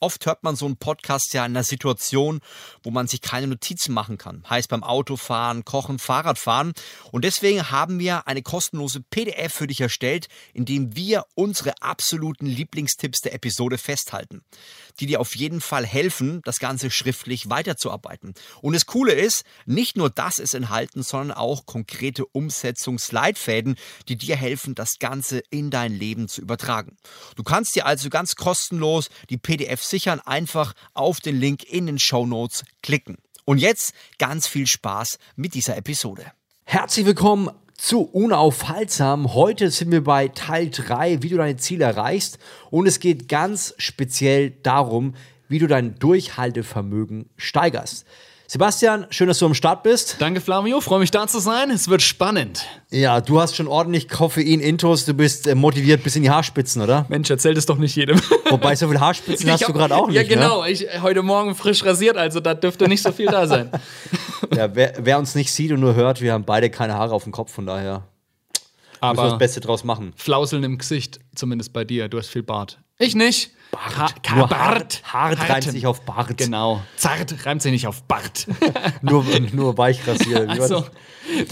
Oft hört man so einen Podcast ja in einer Situation, wo man sich keine Notizen machen kann. Heißt beim Autofahren, Kochen, Fahrradfahren. Und deswegen haben wir eine kostenlose PDF für dich erstellt, in dem wir unsere absoluten Lieblingstipps der Episode festhalten, die dir auf jeden Fall helfen, das Ganze schriftlich weiterzuarbeiten. Und das Coole ist, nicht nur das ist enthalten, sondern auch konkrete Umsetzungsleitfäden, die dir helfen, das Ganze in dein Leben zu übertragen. Du kannst dir also ganz kostenlos die PDF sichern, einfach auf den Link in den Show Notes klicken. Und jetzt ganz viel Spaß mit dieser Episode. Herzlich willkommen zu Unaufhaltsam. Heute sind wir bei Teil 3, wie du deine Ziele erreichst. Und es geht ganz speziell darum, wie du dein Durchhaltevermögen steigerst. Sebastian, schön, dass du am Start bist. Danke, Flavio. Freue mich da zu sein. Es wird spannend. Ja, du hast schon ordentlich Koffein-Intos. Du bist äh, motiviert bis in die Haarspitzen, oder? Mensch, erzähl das doch nicht jedem. Wobei, so viel Haarspitzen hast hab, du gerade auch nicht. Ja, ne? genau. Ne? Ich, heute Morgen frisch rasiert, also da dürfte nicht so viel da sein. ja, wer, wer, uns nicht sieht und nur hört, wir haben beide keine Haare auf dem Kopf, von daher. Aber müssen wir das Beste draus machen. Flauseln im Gesicht, zumindest bei dir. Du hast viel Bart. Ich nicht. Bart. Ha nur Bart. Hart, hart reimt sich auf Bart. Genau. Zart reimt sich nicht auf Bart. nur, nur weich rasieren. Also,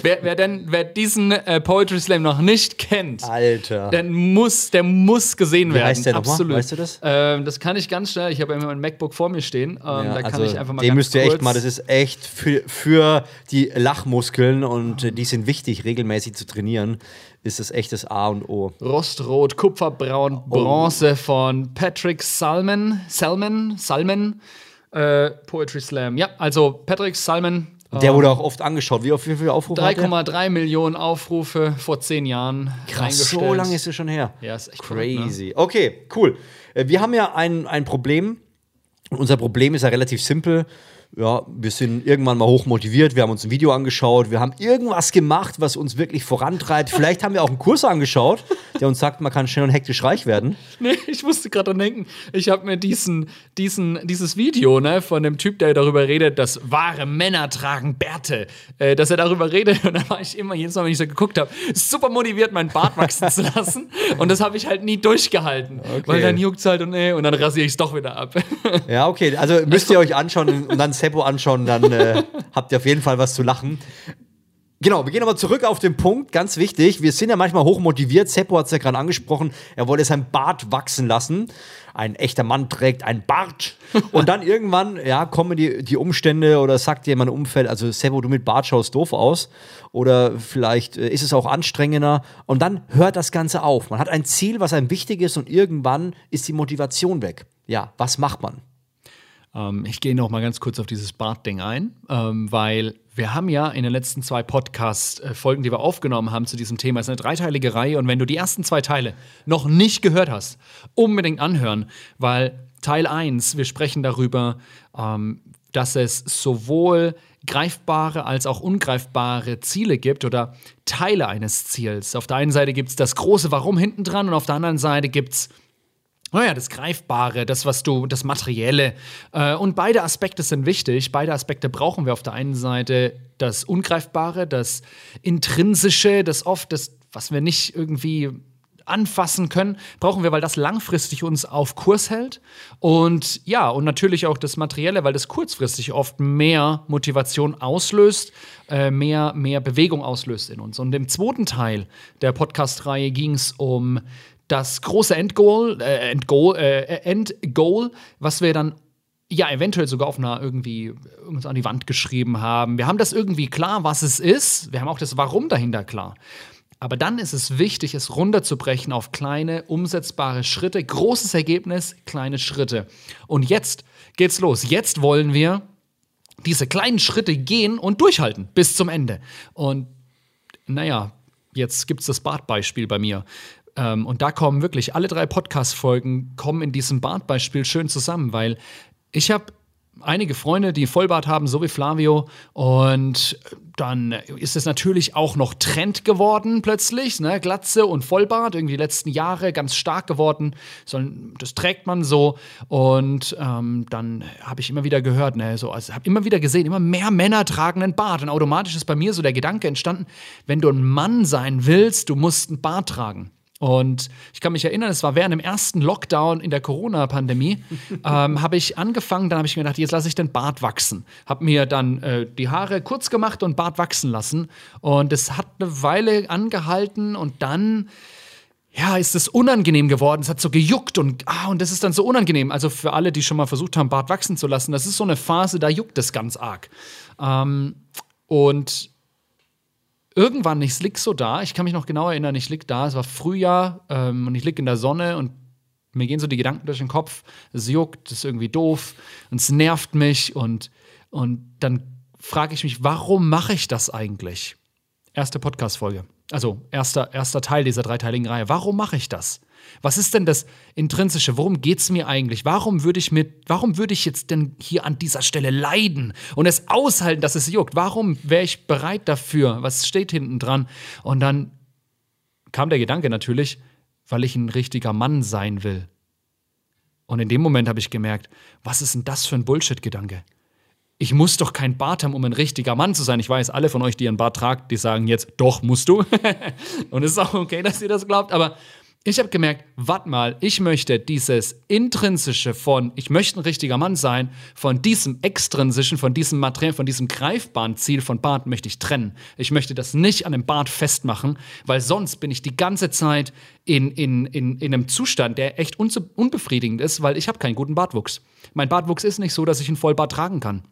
wer, wer, denn, wer diesen äh, Poetry Slam noch nicht kennt, Alter. Der muss, der muss gesehen Wie werden. Heißt der Absolut. Noch Weißt du das? Ähm, das kann ich ganz schnell. Ich habe immer mein MacBook vor mir stehen. Ähm, ja, da kann also ich einfach mal Den müsst ihr echt mal. Das ist echt für, für die Lachmuskeln und äh, die sind wichtig, regelmäßig zu trainieren ist es echtes A und O. Rostrot, Kupferbraun, oh. Bronze oh. von Patrick Salmon. Salmon? Salmon? Äh, Poetry Slam. Ja, also Patrick Salmon. Der wurde auch oft angeschaut. Wie, wie viele Aufrufe 3,3 Millionen Aufrufe vor zehn Jahren. Krass, so lange ist es schon her. Ja, ist echt crazy. Verrückt, ne? Okay, cool. Äh, wir haben ja ein, ein Problem. Unser Problem ist ja relativ simpel ja, wir sind irgendwann mal hoch motiviert, wir haben uns ein Video angeschaut, wir haben irgendwas gemacht, was uns wirklich vorantreibt. Vielleicht haben wir auch einen Kurs angeschaut, der uns sagt, man kann schnell und hektisch reich werden. Nee, ich musste gerade dran denken, ich habe mir diesen, diesen, dieses Video ne, von dem Typ, der darüber redet, dass wahre Männer tragen Bärte, äh, dass er darüber redet und da war ich immer, jedes Mal, wenn ich so geguckt habe, super motiviert, meinen Bart wachsen zu lassen und das habe ich halt nie durchgehalten, okay. weil dann juckt es halt und, nee, und dann rasiere ich es doch wieder ab. Ja, okay, also müsst ihr euch anschauen und dann Seppo anschauen, dann äh, habt ihr auf jeden Fall was zu lachen. Genau, wir gehen aber zurück auf den Punkt, ganz wichtig. Wir sind ja manchmal hoch motiviert. Seppo hat es ja gerade angesprochen. Er wollte sein Bart wachsen lassen. Ein echter Mann trägt ein Bart. Und dann irgendwann, ja, kommen die, die Umstände oder sagt dir mein Umfeld, also Seppo, du mit Bart schaust doof aus. Oder vielleicht äh, ist es auch anstrengender. Und dann hört das Ganze auf. Man hat ein Ziel, was einem wichtig ist und irgendwann ist die Motivation weg. Ja, was macht man? Ähm, ich gehe noch mal ganz kurz auf dieses Bart-Ding ein, ähm, weil wir haben ja in den letzten zwei Podcast-Folgen, die wir aufgenommen haben zu diesem Thema, ist eine dreiteilige Reihe und wenn du die ersten zwei Teile noch nicht gehört hast, unbedingt anhören, weil Teil 1, wir sprechen darüber, ähm, dass es sowohl greifbare als auch ungreifbare Ziele gibt oder Teile eines Ziels. Auf der einen Seite gibt es das große Warum hinten dran und auf der anderen Seite gibt es naja, das Greifbare, das, was du, das Materielle. Äh, und beide Aspekte sind wichtig. Beide Aspekte brauchen wir auf der einen Seite das Ungreifbare, das Intrinsische, das oft, das, was wir nicht irgendwie anfassen können, brauchen wir, weil das langfristig uns auf Kurs hält. Und ja, und natürlich auch das Materielle, weil das kurzfristig oft mehr Motivation auslöst, äh, mehr, mehr Bewegung auslöst in uns. Und im zweiten Teil der Podcast-Reihe ging es um das große Endgoal, äh, Endgoal, äh, Endgoal, was wir dann ja eventuell sogar auf einer irgendwie irgendwas an die Wand geschrieben haben. Wir haben das irgendwie klar, was es ist. Wir haben auch das Warum dahinter klar. Aber dann ist es wichtig, es runterzubrechen auf kleine, umsetzbare Schritte. Großes Ergebnis, kleine Schritte. Und jetzt geht's los. Jetzt wollen wir diese kleinen Schritte gehen und durchhalten bis zum Ende. Und naja, jetzt gibt es das Badbeispiel bei mir. Ähm, und da kommen wirklich alle drei Podcast-Folgen kommen in diesem Bartbeispiel schön zusammen, weil ich habe einige Freunde, die Vollbart haben, so wie Flavio. Und dann ist es natürlich auch noch Trend geworden plötzlich, ne? Glatze und Vollbart, irgendwie die letzten Jahre ganz stark geworden. Das trägt man so. Und ähm, dann habe ich immer wieder gehört, ne, so, also habe immer wieder gesehen, immer mehr Männer tragen einen Bart. Und automatisch ist bei mir so der Gedanke entstanden, wenn du ein Mann sein willst, du musst einen Bart tragen. Und ich kann mich erinnern, es war während dem ersten Lockdown in der Corona-Pandemie, ähm, habe ich angefangen, dann habe ich mir gedacht, jetzt lasse ich den Bart wachsen. Habe mir dann äh, die Haare kurz gemacht und Bart wachsen lassen. Und es hat eine Weile angehalten und dann ja, ist es unangenehm geworden. Es hat so gejuckt und, ah, und das ist dann so unangenehm. Also für alle, die schon mal versucht haben, Bart wachsen zu lassen, das ist so eine Phase, da juckt es ganz arg. Ähm, und irgendwann, ich lieg so da, ich kann mich noch genau erinnern, ich lieg da, es war Frühjahr ähm, und ich lieg in der Sonne und mir gehen so die Gedanken durch den Kopf, es juckt, es ist irgendwie doof und es nervt mich und, und dann frage ich mich, warum mache ich das eigentlich? Erste Podcast-Folge. Also erster, erster Teil dieser dreiteiligen Reihe. Warum mache ich das? Was ist denn das Intrinsische? Worum geht es mir eigentlich? Warum würde ich mit, warum würde ich jetzt denn hier an dieser Stelle leiden und es aushalten, dass es juckt? Warum wäre ich bereit dafür? Was steht hinten dran? Und dann kam der Gedanke natürlich, weil ich ein richtiger Mann sein will. Und in dem Moment habe ich gemerkt, was ist denn das für ein Bullshit-Gedanke? Ich muss doch kein Bart haben, um ein richtiger Mann zu sein. Ich weiß, alle von euch, die einen Bart tragt, die sagen jetzt, doch, musst du. Und es ist auch okay, dass ihr das glaubt, aber ich habe gemerkt, warte mal, ich möchte dieses intrinsische von, ich möchte ein richtiger Mann sein, von diesem extrinsischen, von diesem Material, von diesem greifbaren Ziel von Bart möchte ich trennen. Ich möchte das nicht an dem Bart festmachen, weil sonst bin ich die ganze Zeit in, in, in, in einem Zustand, der echt unbefriedigend ist, weil ich habe keinen guten Bartwuchs. Mein Bartwuchs ist nicht so, dass ich einen Vollbart tragen kann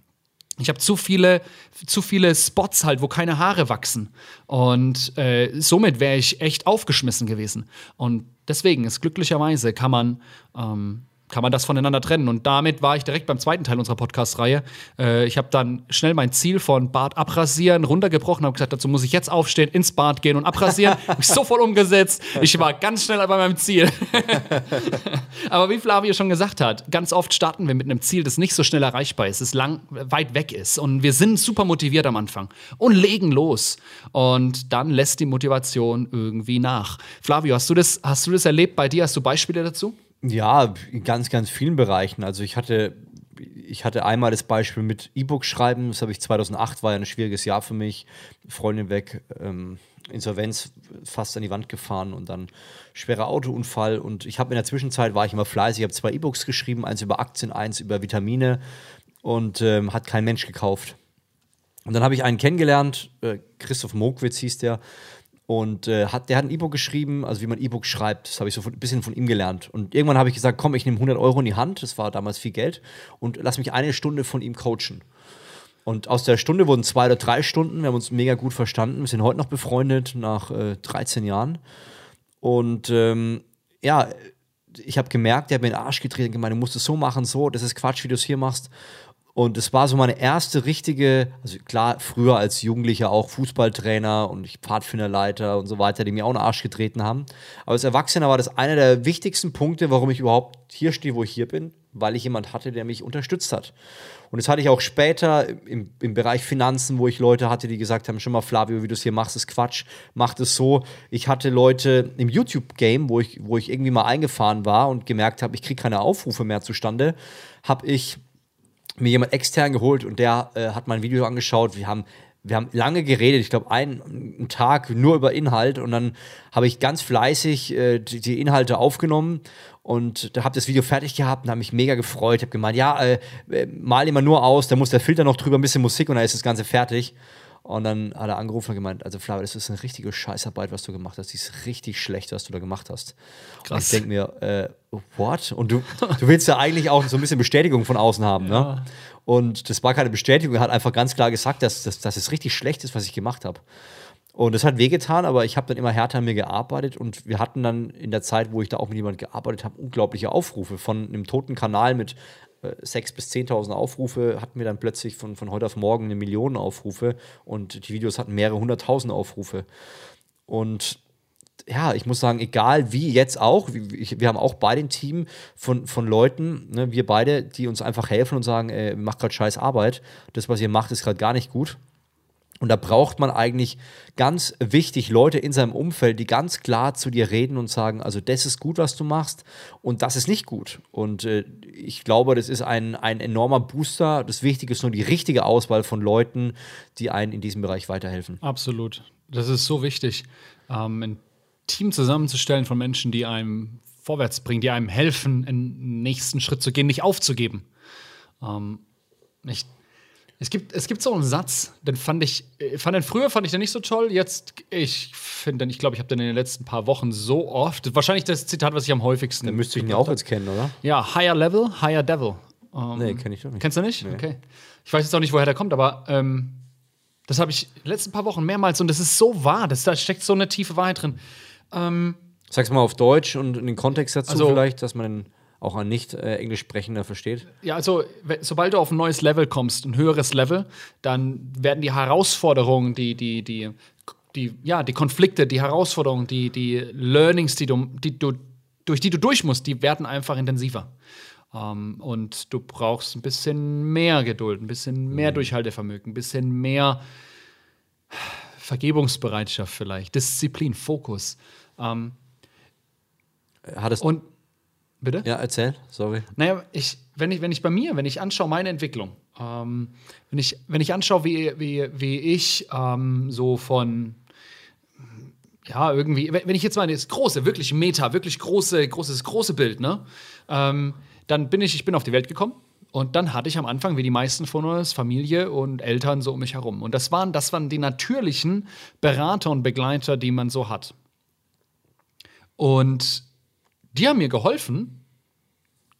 ich habe zu viele, zu viele Spots halt, wo keine Haare wachsen. Und äh, somit wäre ich echt aufgeschmissen gewesen. Und deswegen ist glücklicherweise kann man ähm, kann man das voneinander trennen. Und damit war ich direkt beim zweiten Teil unserer Podcast-Reihe. Äh, ich habe dann schnell mein Ziel von Bart abrasieren runtergebrochen, habe gesagt, dazu muss ich jetzt aufstehen, ins Bad gehen und abrasieren. habe ich sofort umgesetzt. Ich war ganz schnell bei meinem Ziel. Aber wie Flavio schon gesagt hat, ganz oft starten wir mit einem Ziel, das nicht so schnell erreichbar ist, das lang weit weg ist. Und wir sind super motiviert am Anfang und legen los. Und dann lässt die Motivation irgendwie nach. Flavio, hast du das, hast du das erlebt bei dir? Hast du Beispiele dazu? Ja, in ganz, ganz vielen Bereichen. Also ich hatte, ich hatte einmal das Beispiel mit E-Book schreiben. Das habe ich 2008, war ja ein schwieriges Jahr für mich. Freundin weg, ähm, Insolvenz fast an die Wand gefahren und dann schwerer Autounfall. Und ich habe in der Zwischenzeit, war ich immer fleißig, ich habe zwei E-Books geschrieben, eins über Aktien, eins über Vitamine und ähm, hat kein Mensch gekauft. Und dann habe ich einen kennengelernt, äh, Christoph Mokwitz hieß der, und äh, hat, der hat ein E-Book geschrieben, also wie man E-Book schreibt. Das habe ich so ein bisschen von ihm gelernt. Und irgendwann habe ich gesagt, komm, ich nehme 100 Euro in die Hand. Das war damals viel Geld. Und lass mich eine Stunde von ihm coachen. Und aus der Stunde wurden zwei oder drei Stunden. Wir haben uns mega gut verstanden. Wir sind heute noch befreundet nach äh, 13 Jahren. Und ähm, ja, ich habe gemerkt, der hat mir den Arsch getreten und gemeint, du musst es so machen, so, das ist Quatsch, wie du es hier machst. Und es war so meine erste richtige, also klar, früher als Jugendlicher auch Fußballtrainer und ich Pfadfinderleiter und so weiter, die mir auch einen Arsch getreten haben. Aber als Erwachsener war das einer der wichtigsten Punkte, warum ich überhaupt hier stehe, wo ich hier bin, weil ich jemand hatte, der mich unterstützt hat. Und das hatte ich auch später im, im Bereich Finanzen, wo ich Leute hatte, die gesagt haben: Schon mal, Flavio, wie du es hier machst, ist Quatsch, mach das so. Ich hatte Leute im YouTube-Game, wo ich, wo ich irgendwie mal eingefahren war und gemerkt habe, ich kriege keine Aufrufe mehr zustande, habe ich mir jemand extern geholt und der äh, hat mein Video angeschaut. Wir haben wir haben lange geredet, ich glaube einen, einen, Tag nur über Inhalt und dann habe ich ganz fleißig äh, die, die, Inhalte aufgenommen und da habe das Video fertig gehabt und habe mich mega gefreut. habe gemeint, ja, äh, äh, mal immer nur aus, da muss der Filter noch drüber, ein bisschen Musik und dann ist das Ganze fertig. Und dann hat er angerufen und gemeint, also Flavio, das ist eine richtige Scheißarbeit, was du gemacht hast. Die ist richtig schlecht, was du da gemacht hast. Krass. Und ich denke mir, äh, what? Und du, du willst ja eigentlich auch so ein bisschen Bestätigung von außen haben, ne? ja. ne? Und das war keine Bestätigung, er hat einfach ganz klar gesagt, dass, dass, dass es richtig schlecht ist, was ich gemacht habe. Und das hat wehgetan, aber ich habe dann immer härter an mir gearbeitet und wir hatten dann in der Zeit, wo ich da auch mit jemandem gearbeitet habe, unglaubliche Aufrufe von einem toten Kanal mit 6.000 bis 10.000 Aufrufe, hatten wir dann plötzlich von, von heute auf morgen eine Million Aufrufe und die Videos hatten mehrere hunderttausend Aufrufe. Und ja, ich muss sagen, egal wie jetzt auch, wir, haben auch beide ein Team von, von Leuten, ne, wir beide, die uns einfach helfen und sagen, äh, macht gerade scheiß Arbeit, das, was ihr macht, ist gerade gar nicht gut. Und da braucht man eigentlich ganz wichtig Leute in seinem Umfeld, die ganz klar zu dir reden und sagen, also das ist gut, was du machst und das ist nicht gut. Und äh, ich glaube, das ist ein, ein enormer Booster. Das Wichtige ist nur die richtige Auswahl von Leuten, die einen in diesem Bereich weiterhelfen. Absolut. Das ist so wichtig, ähm, ein Team zusammenzustellen von Menschen, die einem vorwärts bringen, die einem helfen, einen nächsten Schritt zu gehen, nicht aufzugeben. Ähm, ich es gibt, es gibt so einen Satz, den fand ich, äh, fand den früher fand ich den nicht so toll. Jetzt, ich finde, ich glaube, ich habe den in den letzten paar Wochen so oft. Wahrscheinlich das Zitat, was ich am häufigsten. Dann müsste ich ihn ja auch jetzt kennen, oder? Ja, Higher Level, Higher Devil. Ähm, nee, kenne ich doch nicht. Kennst du nicht? Nee. Okay. Ich weiß jetzt auch nicht, woher der kommt, aber ähm, das habe ich in den letzten paar Wochen mehrmals und das ist so wahr. Das, da steckt so eine tiefe Wahrheit drin. Ähm, Sag's mal auf Deutsch und in den Kontext dazu also, vielleicht, dass man auch ein nicht äh, englisch sprechender versteht? Ja, also sobald du auf ein neues Level kommst, ein höheres Level, dann werden die Herausforderungen, die, die, die, die, ja, die Konflikte, die Herausforderungen, die, die Learnings, die du, die du, durch die du durch musst, die werden einfach intensiver. Um, ähm, und du brauchst ein bisschen mehr Geduld, ein bisschen mehr mhm. Durchhaltevermögen, ein bisschen mehr Vergebungsbereitschaft vielleicht, Disziplin, Fokus. Um, ähm, Hattest und Bitte? Ja, erzähl, sorry. Naja, ich, wenn, ich, wenn ich bei mir, wenn ich anschaue, meine Entwicklung, ähm, wenn, ich, wenn ich anschaue, wie, wie, wie ich ähm, so von, ja, irgendwie, wenn ich jetzt mal das große, wirklich Meta, wirklich große, großes, große Bild, ne, ähm, dann bin ich, ich bin auf die Welt gekommen und dann hatte ich am Anfang, wie die meisten von uns, Familie und Eltern so um mich herum. Und das waren, das waren die natürlichen Berater und Begleiter, die man so hat. Und die haben mir geholfen,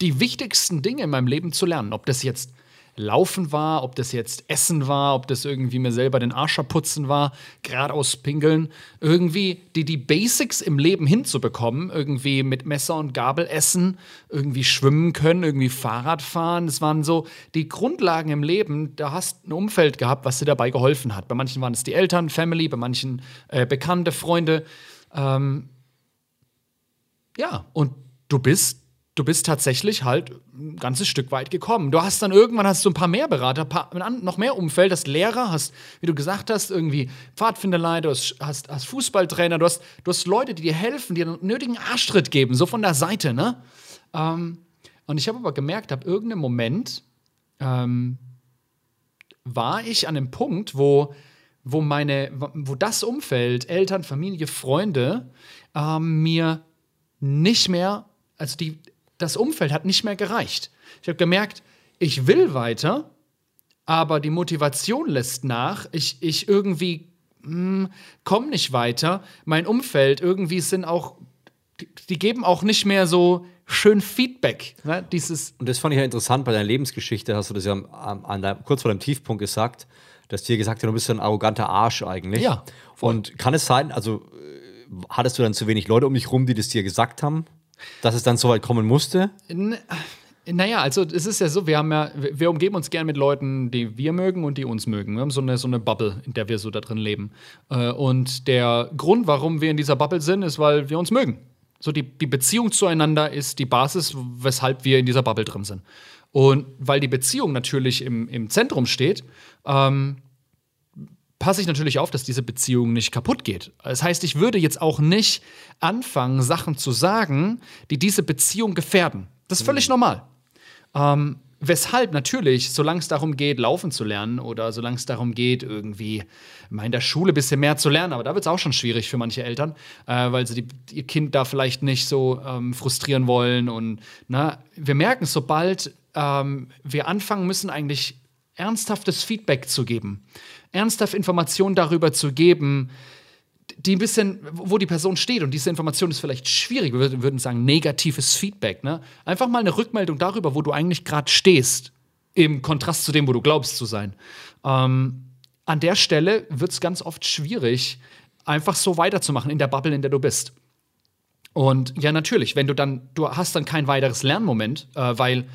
die wichtigsten Dinge in meinem Leben zu lernen. Ob das jetzt Laufen war, ob das jetzt Essen war, ob das irgendwie mir selber den Arsch putzen war, geradeaus pingeln. Irgendwie die, die Basics im Leben hinzubekommen, irgendwie mit Messer und Gabel essen, irgendwie schwimmen können, irgendwie Fahrrad fahren. Das waren so die Grundlagen im Leben. Da hast ein Umfeld gehabt, was dir dabei geholfen hat. Bei manchen waren es die Eltern, Family, bei manchen äh, Bekannte, Freunde. Ähm, ja, und du bist, du bist tatsächlich halt ein ganzes Stück weit gekommen. Du hast dann irgendwann hast du ein paar mehr Berater, paar, noch mehr Umfeld, hast Lehrer, hast, wie du gesagt hast, irgendwie Pfadfinderleiter, hast, hast, hast Fußballtrainer, du hast, du hast Leute, die dir helfen, die dir einen nötigen Arschtritt geben, so von der Seite, ne? Ähm, und ich habe aber gemerkt, ab irgendeinem Moment ähm, war ich an einem Punkt, wo, wo meine, wo das Umfeld, Eltern, Familie, Freunde, ähm, mir nicht mehr, also die, das Umfeld hat nicht mehr gereicht. Ich habe gemerkt, ich will weiter, aber die Motivation lässt nach. Ich, ich irgendwie hm, komme nicht weiter. Mein Umfeld irgendwie sind auch, die, die geben auch nicht mehr so schön Feedback. Ne? Dieses Und das fand ich ja interessant bei deiner Lebensgeschichte, hast du das ja an, an deinem, kurz vor dem Tiefpunkt gesagt, dass dir gesagt hat, du bist ein arroganter Arsch eigentlich. Ja. Voll. Und kann es sein, also hattest du dann zu wenig Leute um dich rum, die das dir gesagt haben, dass es dann so weit kommen musste? N naja, also es ist ja so, wir haben ja, wir umgeben uns gern mit Leuten, die wir mögen und die uns mögen. Wir haben so eine, so eine Bubble, in der wir so da drin leben. Äh, und der Grund, warum wir in dieser Bubble sind, ist, weil wir uns mögen. So die, die Beziehung zueinander ist die Basis, weshalb wir in dieser Bubble drin sind. Und weil die Beziehung natürlich im, im Zentrum steht, ähm, passe ich natürlich auf, dass diese Beziehung nicht kaputt geht. Das heißt, ich würde jetzt auch nicht anfangen, Sachen zu sagen, die diese Beziehung gefährden. Das ist völlig mhm. normal. Ähm, weshalb natürlich, solange es darum geht, laufen zu lernen oder solange es darum geht, irgendwie mal in der Schule ein bisschen mehr zu lernen, aber da wird es auch schon schwierig für manche Eltern, äh, weil sie die, ihr Kind da vielleicht nicht so ähm, frustrieren wollen. Und na, wir merken, sobald ähm, wir anfangen müssen, eigentlich ernsthaftes Feedback zu geben, ernsthaft Informationen darüber zu geben, die ein bisschen, wo die Person steht. Und diese Information ist vielleicht schwierig. Wir würden sagen, negatives Feedback. Ne? Einfach mal eine Rückmeldung darüber, wo du eigentlich gerade stehst, im Kontrast zu dem, wo du glaubst zu sein. Ähm, an der Stelle wird es ganz oft schwierig, einfach so weiterzumachen in der Bubble, in der du bist. Und ja, natürlich, wenn du dann, du hast dann kein weiteres Lernmoment, äh, weil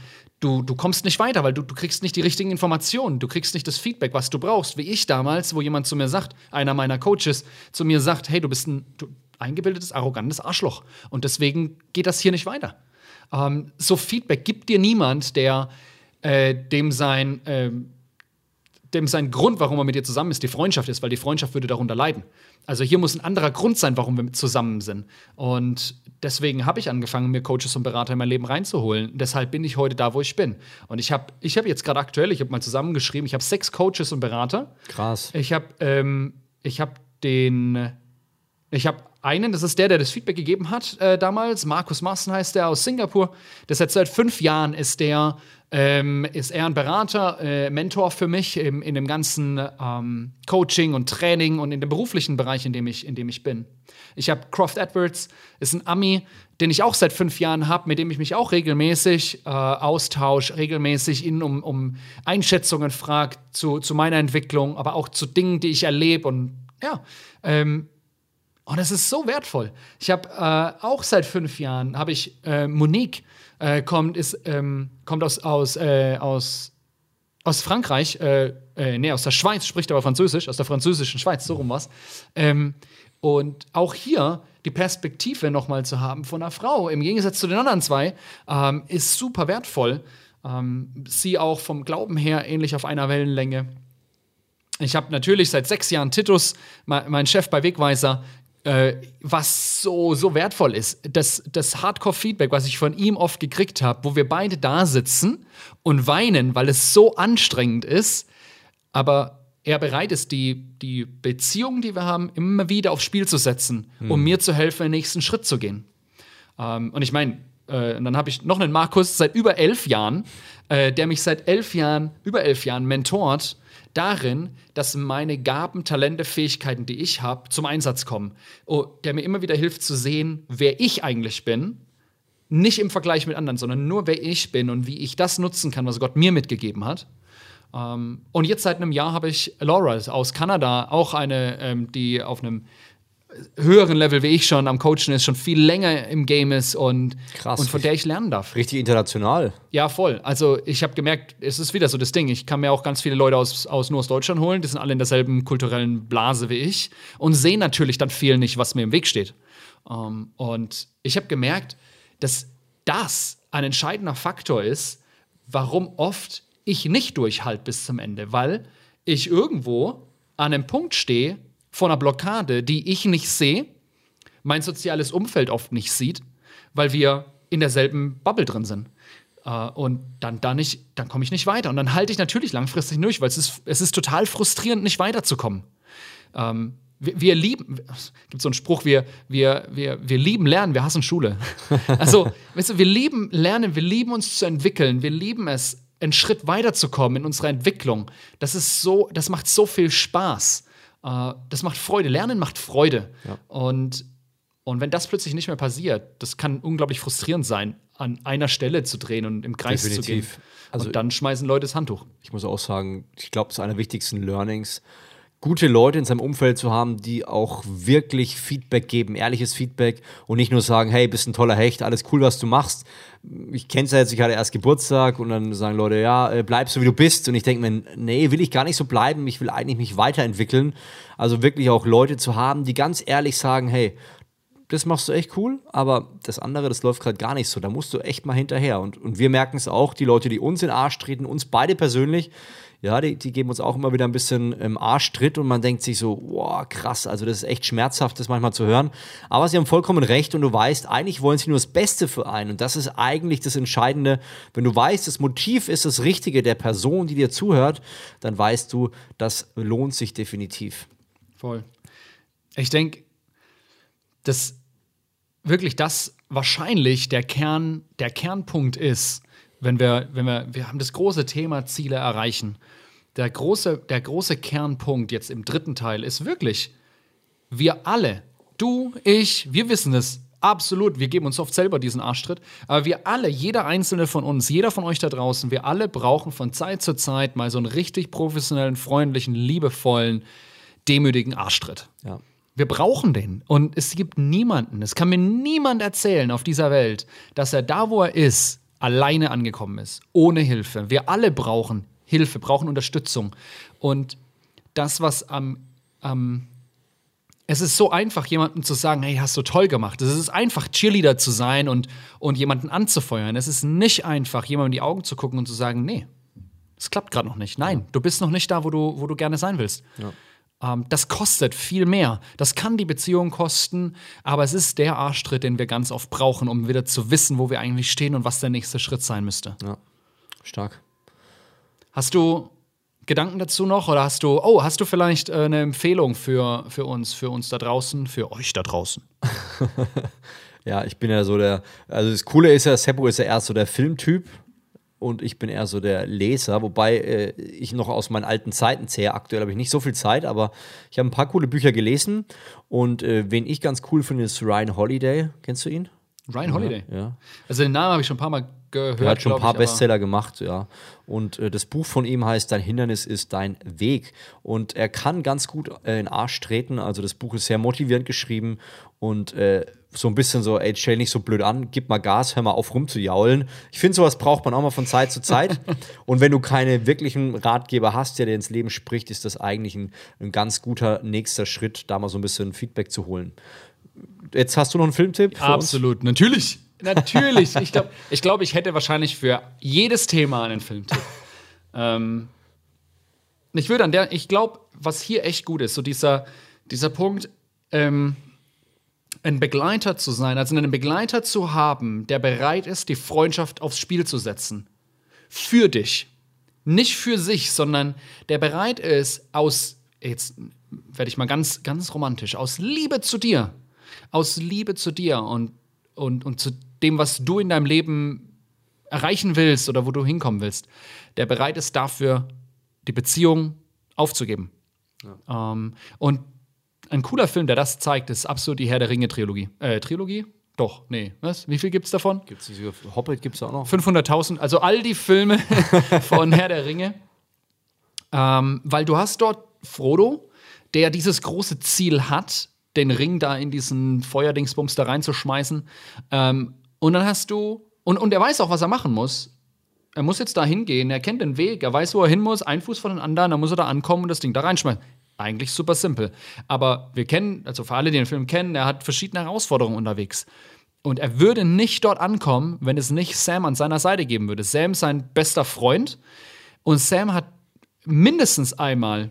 du, du kommst nicht weiter, weil du, du kriegst nicht die richtigen Informationen, du kriegst nicht das Feedback, was du brauchst. Wie ich damals, wo jemand zu mir sagt, einer meiner Coaches zu mir sagt, hey, du bist ein, du, eingebildetes, arrogantes Arschloch. Und deswegen geht das hier nicht weiter. Ähm, so Feedback gibt dir niemand, der äh, dem sein äh, dem sein Grund, warum er mit dir zusammen ist, die Freundschaft ist, weil die Freundschaft würde darunter leiden. Also hier muss ein anderer Grund sein, warum wir zusammen sind. Und deswegen habe ich angefangen, mir Coaches und Berater in mein Leben reinzuholen. Deshalb bin ich heute da, wo ich bin. Und ich habe ich hab jetzt gerade aktuell, ich habe mal zusammengeschrieben, ich habe sechs Coaches und Berater. Krass. Ich habe ähm, ich hab den, ich habe einen, das ist der, der das Feedback gegeben hat äh, damals. Markus Massen heißt der aus Singapur. Das jetzt seit fünf Jahren ist der, ähm, ist er ein Berater, äh, Mentor für mich im, in dem ganzen ähm, Coaching und Training und in dem beruflichen Bereich, in dem ich, in dem ich bin. Ich habe Croft Edwards, ist ein Ami, den ich auch seit fünf Jahren habe, mit dem ich mich auch regelmäßig äh, austausche, regelmäßig ihn um, um Einschätzungen frage zu, zu meiner Entwicklung, aber auch zu Dingen, die ich erlebe und ja, ähm, und das ist so wertvoll. Ich habe äh, auch seit fünf Jahren, habe ich äh, Monique, äh, kommt, ist, ähm, kommt aus, aus, äh, aus, aus Frankreich, äh, äh, nee, aus der Schweiz, spricht aber Französisch, aus der französischen Schweiz, so rum was. Ähm, und auch hier die Perspektive nochmal zu haben von einer Frau, im Gegensatz zu den anderen zwei, ähm, ist super wertvoll. Ähm, sie auch vom Glauben her ähnlich auf einer Wellenlänge. Ich habe natürlich seit sechs Jahren Titus, mein Chef bei Wegweiser, äh, was so, so wertvoll ist. Das, das Hardcore-Feedback, was ich von ihm oft gekriegt habe, wo wir beide da sitzen und weinen, weil es so anstrengend ist, aber er bereit ist, die, die Beziehung, die wir haben, immer wieder aufs Spiel zu setzen, mhm. um mir zu helfen, den nächsten Schritt zu gehen. Ähm, und ich meine, äh, dann habe ich noch einen Markus seit über elf Jahren, äh, der mich seit elf Jahren, über elf Jahren mentort darin, dass meine Gaben, Talente, Fähigkeiten, die ich habe, zum Einsatz kommen. Oh, der mir immer wieder hilft zu sehen, wer ich eigentlich bin. Nicht im Vergleich mit anderen, sondern nur wer ich bin und wie ich das nutzen kann, was Gott mir mitgegeben hat. Ähm, und jetzt seit einem Jahr habe ich Laura aus Kanada, auch eine, ähm, die auf einem höheren Level wie ich schon am Coachen ist, schon viel länger im Game ist und, Krass, und von der ich lernen darf. Richtig international. Ja, voll. Also ich habe gemerkt, es ist wieder so das Ding. Ich kann mir auch ganz viele Leute aus, aus nur aus Deutschland holen, die sind alle in derselben kulturellen Blase wie ich und sehen natürlich dann viel nicht, was mir im Weg steht. Um, ähm, und ich habe gemerkt, dass das ein entscheidender Faktor ist, warum oft ich nicht durchhalte bis zum Ende, weil ich irgendwo an einem Punkt stehe, vor einer Blockade, die ich nicht sehe, mein soziales Umfeld oft nicht sieht, weil wir in derselben Bubble drin sind. Uh, und dann, dann, nicht, dann komme ich nicht weiter. Und dann halte ich natürlich langfristig durch, weil es ist, es ist total frustrierend, nicht weiterzukommen. Um, ähm, wir, wir, lieben, es gibt so einen Spruch, wir, wir, wir, wir lieben Lernen, wir hassen Schule. Also, weißt du, wir lieben Lernen, wir lieben uns zu entwickeln, wir lieben es, einen Schritt weiterzukommen in unserer Entwicklung. Das ist so, das macht so viel Spaß. Äh, das macht Freude. Lernen macht Freude. Ja. Und, und wenn das plötzlich nicht mehr passiert, das kann unglaublich frustrierend sein, an einer Stelle zu drehen und im Kreis Definitiv. zu gehen. Also, und dann schmeißen Leute das Handtuch. Ich muss auch sagen, ich glaube, das ist einer der wichtigsten Learnings, gute Leute in seinem Umfeld zu haben, die auch wirklich Feedback geben, ehrliches Feedback und nicht nur sagen, hey, bist ein toller Hecht, alles cool, was du machst. Ich kenne es ja jetzt, ich hatte erst Geburtstag und dann sagen Leute, ja, äh, bleib so wie du bist. Und ich denke mir, nee, will ich gar nicht so bleiben, ich will eigentlich mich weiterentwickeln. Also wirklich auch Leute zu haben, die ganz ehrlich sagen, hey, das machst du echt cool, aber das andere, das läuft gerade gar nicht so. Da musst du echt mal hinterher. Und, und wir merken es auch, die Leute, die uns in den Arsch treten, uns beide persönlich, ja, die, die geben uns auch immer wieder ein bisschen im Arschtritt und man denkt sich so, wow, krass, also das ist echt schmerzhaft, das manchmal zu hören. Aber sie haben vollkommen recht und du weißt, eigentlich wollen sie nur das Beste für einen und das ist eigentlich das Entscheidende. Wenn du weißt, das Motiv ist das Richtige der Person, die dir zuhört, dann weißt du, das lohnt sich definitiv. Voll. Ich denke, dass wirklich das wahrscheinlich der Kern, der Kernpunkt ist, wenn wir, wenn wir, wir haben das große Thema Ziele erreichen. Der große, der große Kernpunkt jetzt im dritten Teil ist wirklich, wir alle, du, ich, wir wissen es absolut, wir geben uns oft selber diesen Arschtritt, aber wir alle, jeder einzelne von uns, jeder von euch da draußen, wir alle brauchen von Zeit zu Zeit mal so einen richtig professionellen, freundlichen, liebevollen, demütigen Arschtritt. Ja. Wir brauchen den. Und es gibt niemanden, es kann mir niemand erzählen auf dieser Welt, dass er da, wo er ist, alleine angekommen ist, ohne Hilfe. Wir alle brauchen Hilfe, brauchen Unterstützung. Und das, was am, am es ist so einfach, jemandem zu sagen, hey, hast du toll gemacht. Es ist einfach, Cheerleader zu sein und, und jemanden anzufeuern. Es ist nicht einfach, jemandem in die Augen zu gucken und zu sagen, nee, es klappt gerade noch nicht. Nein, du bist noch nicht da, wo du, wo du gerne sein willst. Ähm, das kostet viel mehr. Das kann die Beziehung kosten, aber es ist der Arschtritt, den wir ganz oft brauchen, um wieder zu wissen, wo wir eigentlich stehen und was der nächste Schritt sein müsste. Ja. Stark. Hast du Gedanken dazu noch oder hast du, oh, hast du vielleicht äh, eine Empfehlung für, für uns, für uns da draußen, für euch da draußen? Ja, ich bin ja so der, also das Coole ist ja, Seppo ist ja eher so der Filmtyp und ich bin eher so der Leser, wobei äh, ich noch aus meinen alten Zeiten zähle. Aktuell habe ich nicht so viel Zeit, aber ich habe ein paar coole Bücher gelesen und äh, wen ich ganz cool finde, ist Ryan Holiday. Kennst du ihn? Ryan Holiday. Ja. Also den Namen habe ich schon ein paar Mal gehört. Er hat schon ein paar ich, Bestseller gemacht, ja. Und äh, das Buch von ihm heißt Dein Hindernis ist dein Weg. Und er kann ganz gut äh, in Arsch treten. Also das Buch ist sehr motivierend geschrieben und äh, so ein bisschen so, ey, stell nicht so blöd an, gib mal Gas, hör mal auf rumzujaulen. Ich finde, sowas braucht man auch mal von Zeit zu Zeit. und wenn du keine wirklichen Ratgeber hast, der dir ins Leben spricht, ist das eigentlich ein, ein ganz guter nächster Schritt, da mal so ein bisschen Feedback zu holen. Jetzt hast du noch einen Filmtipp für uns? Absolut, natürlich. Natürlich. ich glaube, ich, glaub, ich hätte wahrscheinlich für jedes Thema einen Filmtipp. ähm, ich würde an der, ich glaube, was hier echt gut ist, so dieser, dieser Punkt, ähm, ein Begleiter zu sein, also einen Begleiter zu haben, der bereit ist, die Freundschaft aufs Spiel zu setzen. Für dich. Nicht für sich, sondern der bereit ist, aus, jetzt werde ich mal ganz, ganz romantisch, aus Liebe zu dir, aus Liebe zu dir und, und, und zu dem, was du in deinem Leben erreichen willst oder wo du hinkommen willst, der bereit ist dafür, die Beziehung aufzugeben. Ähm, und ein cooler Film, der das zeigt, ist absolut die Herr der Ringe-Trilogie. Äh, Trilogie? Doch, nee. Was? Wie viel gibt's davon? Gibt's diese Hobbit gibt es auch noch? 500.000, also all die Filme von Herr der Ringe. Ähm, weil du hast dort Frodo, der dieses große Ziel hat, den Ring da in diesen Feuerdingsbums da reinzuschmeißen. Ähm, und dann hast du, und, und er weiß auch, was er machen muss. Er muss jetzt da hingehen, er kennt den Weg, er weiß, wo er hin muss, ein Fuß von den anderen, dann muss er da ankommen und das Ding da reinschmeißen. Eigentlich super simpel. Aber wir kennen, also für alle, die den Film kennen, er hat verschiedene Herausforderungen unterwegs. Und er würde nicht dort ankommen, wenn es nicht Sam an seiner Seite geben würde. Sam ist sein bester Freund und Sam hat mindestens einmal,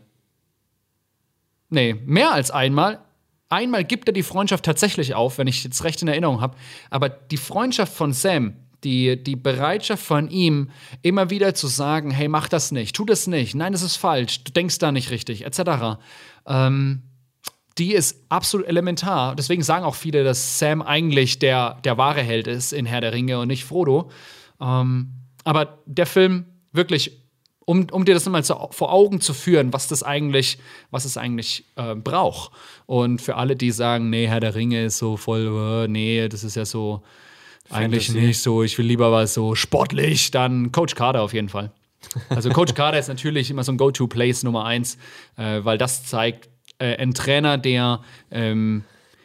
nee, mehr als einmal, einmal gibt er die Freundschaft tatsächlich auf, wenn ich jetzt recht in Erinnerung habe. Aber die Freundschaft von Sam, die, die Bereitschaft von ihm, immer wieder zu sagen, hey, mach das nicht, tu das nicht, nein, das ist falsch, du denkst da nicht richtig, etc. Ähm, die ist absolut elementar. Deswegen sagen auch viele, dass Sam eigentlich der, der wahre Held ist in Herr der Ringe und nicht Frodo. Ähm, aber der Film wirklich, um, um dir das mal so vor Augen zu führen, was das eigentlich, was es eigentlich äh, braucht. Und für alle, die sagen, nee, Herr der Ringe ist so voll, äh, nee, das ist ja so eigentlich nicht so, ich will lieber was so sportlich, dann Coach Carter auf jeden Fall. Also Coach Carter ist natürlich immer so ein Go-To-Place Nummer eins, äh, weil das zeigt, äh, ein Trainer, der ähm,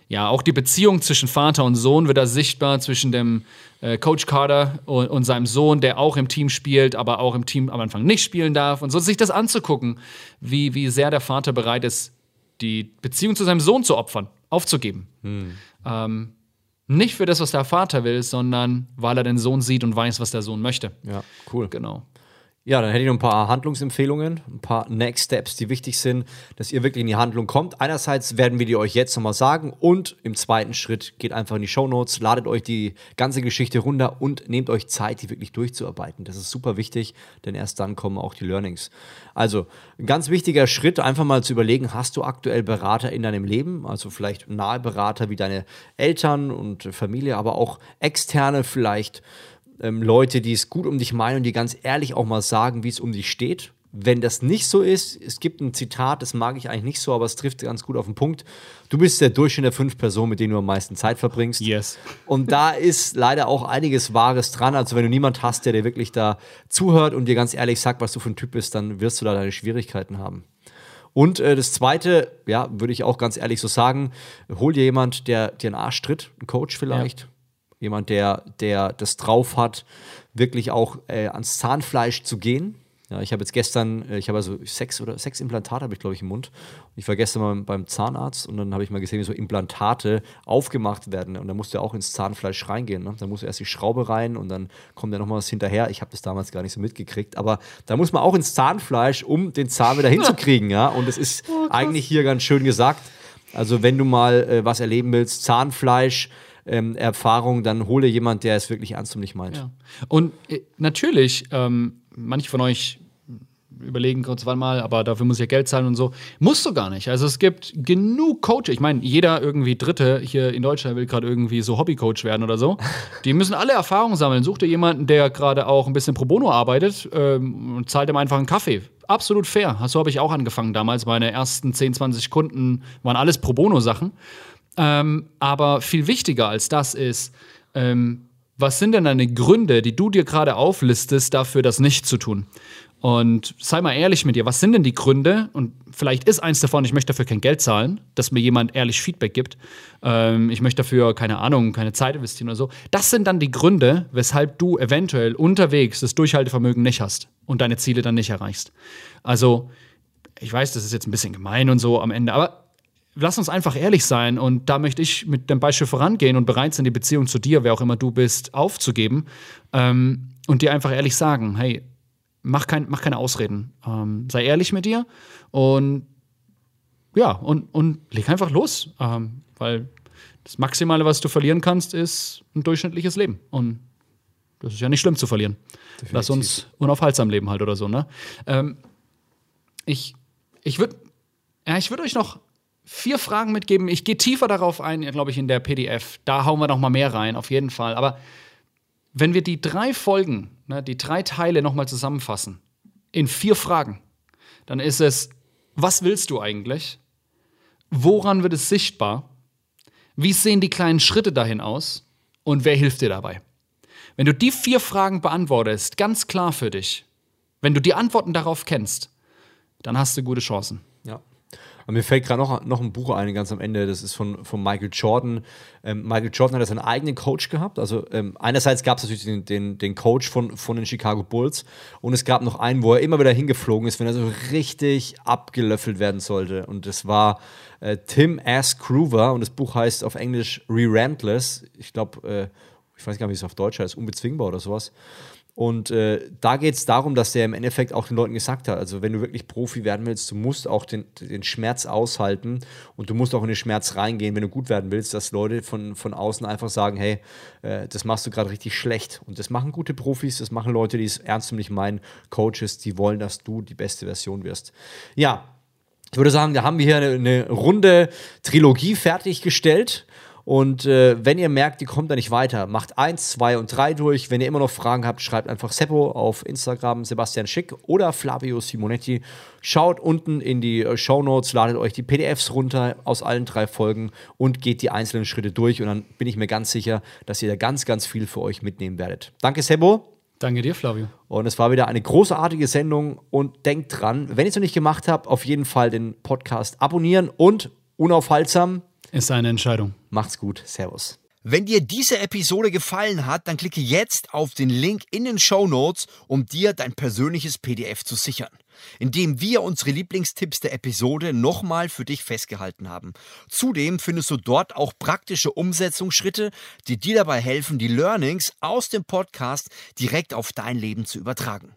ja auch die Beziehung zwischen Vater und Sohn wird da sichtbar zwischen dem äh, Coach Carter und, und seinem Sohn, der auch im Team spielt, aber auch im Team am Anfang nicht spielen darf und so. Sich das anzugucken, wie, wie sehr der Vater bereit ist, die Beziehung zu seinem Sohn zu opfern, aufzugeben. Ähm, nicht für das, was der Vater will, sondern weil er den Sohn sieht und weiß, was der Sohn möchte. Ja, cool. Genau. Ja, dann hätte ich noch ein paar Handlungsempfehlungen, ein paar Next Steps, die wichtig sind, dass ihr wirklich in die Handlung kommt. Einerseits werden wir die euch jetzt nochmal sagen und im zweiten Schritt geht einfach in die Shownotes, ladet euch die ganze Geschichte runter und nehmt euch Zeit, die wirklich durchzuarbeiten. Das ist super wichtig, denn erst dann kommen auch die Learnings. Also, ein ganz wichtiger Schritt, einfach mal zu überlegen, hast du aktuell Berater in deinem Leben? Also vielleicht nahe Berater wie deine Eltern und Familie, aber auch externe vielleicht ähm, Leute, die es gut um dich meinen und die ganz ehrlich auch mal sagen, wie es um dich steht. Wenn das nicht so ist, es gibt ein Zitat, das mag ich eigentlich nicht so, aber es trifft ganz gut auf den Punkt. Du bist der Durchschnitt der fünf Personen, mit denen du am meisten Zeit verbringst. Yes. Und da ist leider auch einiges Wahres dran. Also wenn du niemand hast, der dir wirklich da zuhört und dir ganz ehrlich sagt, was du für ein Typ bist, dann wirst du da deine Schwierigkeiten haben. Und äh, das Zweite, ja, würde ich auch ganz ehrlich so sagen, hol dir jemand, der dir einen Arsch tritt, ein Coach vielleicht. Jemand, der, der das drauf hat, wirklich auch äh, ans Zahnfleisch zu gehen. Ja, ich habe jetzt gestern, äh, ich habe also sechs oder sechs Implantate habe ich glaube ich im Mund. Ich war gestern mal beim Zahnarzt und dann habe ich mal gesehen, wie so Implantate aufgemacht werden und da musst du auch ins Zahnfleisch reingehen. Ne? Da muss erst die Schraube rein und dann kommt ja noch mal was hinterher. Ich habe das damals gar nicht so mitgekriegt, aber da muss man auch ins Zahnfleisch, um den Zahn wieder hinzukriegen. ja, und es ist oh, eigentlich hier ganz schön gesagt. Also wenn du mal äh, was erleben willst, Zahnfleisch ähm, Erfahrung, dann hole jemand, der es wirklich ernst und nicht meint. Ja. Und äh, natürlich, ähm, manche von euch überlegen kurz wann mal, aber dafür muss ich ja Geld zahlen und so. Musst du gar nicht. Also es gibt genug Coaches. Ich meine, jeder irgendwie Dritte hier in Deutschland will gerade irgendwie so Hobbycoach werden oder so. Die müssen alle Erfahrungen sammeln. Such dir jemanden, der gerade auch ein bisschen pro bono arbeitet ähm, und zahlt ihm einfach einen Kaffee. Absolut fair. So habe ich auch angefangen damals. Meine ersten 10, 20 Kunden waren alles pro bono Sachen. Ähm, aber viel wichtiger als das ist, ähm, was sind denn deine Gründe, die du dir gerade auflistest, dafür das nicht zu tun? Und sei mal ehrlich mit dir, was sind denn die Gründe? Und vielleicht ist eins davon, ich möchte dafür kein Geld zahlen, dass mir jemand ehrlich Feedback gibt. Ähm, ich möchte dafür, keine Ahnung, keine Zeit investieren oder so. Das sind dann die Gründe, weshalb du eventuell unterwegs das Durchhaltevermögen nicht hast und deine Ziele dann nicht erreichst. Also, ich weiß, das ist jetzt ein bisschen gemein und so am Ende, aber lass uns einfach ehrlich sein und da möchte ich mit dem Beispiel vorangehen und bereit sein, die Beziehung zu dir, wer auch immer du bist, aufzugeben ähm, und dir einfach ehrlich sagen, hey, mach, kein, mach keine Ausreden, ähm, sei ehrlich mit dir und ja, und, und leg einfach los, ähm, weil das Maximale, was du verlieren kannst, ist ein durchschnittliches Leben und das ist ja nicht schlimm zu verlieren. Definitiv. Lass uns unaufhaltsam leben halt oder so, ne? Ähm, ich ich würde ja, ich würde euch noch vier Fragen mitgeben. Ich gehe tiefer darauf ein, glaube ich, in der PDF. Da hauen wir noch mal mehr rein, auf jeden Fall. Aber wenn wir die drei Folgen, ne, die drei Teile noch mal zusammenfassen, in vier Fragen, dann ist es, was willst du eigentlich? Woran wird es sichtbar? Wie sehen die kleinen Schritte dahin aus? Und wer hilft dir dabei? Wenn du die vier Fragen beantwortest, ganz klar für dich, wenn du die Antworten darauf kennst, dann hast du gute Chancen. Ja. Und mir fällt gerade noch, noch ein Buch ein, ganz am Ende, das ist von, von Michael Jordan. Ähm, Michael Jordan hat seinen eigenen Coach gehabt. Also ähm, einerseits gab es natürlich den, den, den Coach von, von den Chicago Bulls und es gab noch einen, wo er immer wieder hingeflogen ist, wenn er so richtig abgelöffelt werden sollte. Und das war äh, Tim S. Groover und das Buch heißt auf Englisch Re-Rantless. Ich glaube, äh, ich weiß gar nicht, wie es auf Deutsch heißt, unbezwingbar oder sowas. Und äh, da geht es darum, dass der im Endeffekt auch den Leuten gesagt hat, also wenn du wirklich Profi werden willst, du musst auch den, den Schmerz aushalten und du musst auch in den Schmerz reingehen, wenn du gut werden willst, dass Leute von, von außen einfach sagen, hey, äh, das machst du gerade richtig schlecht. Und das machen gute Profis, das machen Leute, die es ernsthaft meinen, Coaches, die wollen, dass du die beste Version wirst. Ja, ich würde sagen, da haben wir hier eine, eine runde Trilogie fertiggestellt. Und äh, wenn ihr merkt, ihr kommt da nicht weiter, macht eins, zwei und drei durch. Wenn ihr immer noch Fragen habt, schreibt einfach Seppo auf Instagram, Sebastian Schick oder Flavio Simonetti. Schaut unten in die äh, Show Notes, ladet euch die PDFs runter aus allen drei Folgen und geht die einzelnen Schritte durch. Und dann bin ich mir ganz sicher, dass ihr da ganz, ganz viel für euch mitnehmen werdet. Danke, Sebo. Danke dir, Flavio. Und es war wieder eine großartige Sendung. Und denkt dran, wenn ihr es noch nicht gemacht habt, auf jeden Fall den Podcast abonnieren und unaufhaltsam ist eine Entscheidung. Macht's gut. Servus. Wenn dir diese Episode gefallen hat, dann klicke jetzt auf den Link in den Show Notes, um dir dein persönliches PDF zu sichern, indem wir unsere Lieblingstipps der Episode nochmal für dich festgehalten haben. Zudem findest du dort auch praktische Umsetzungsschritte, die dir dabei helfen, die Learnings aus dem Podcast direkt auf dein Leben zu übertragen.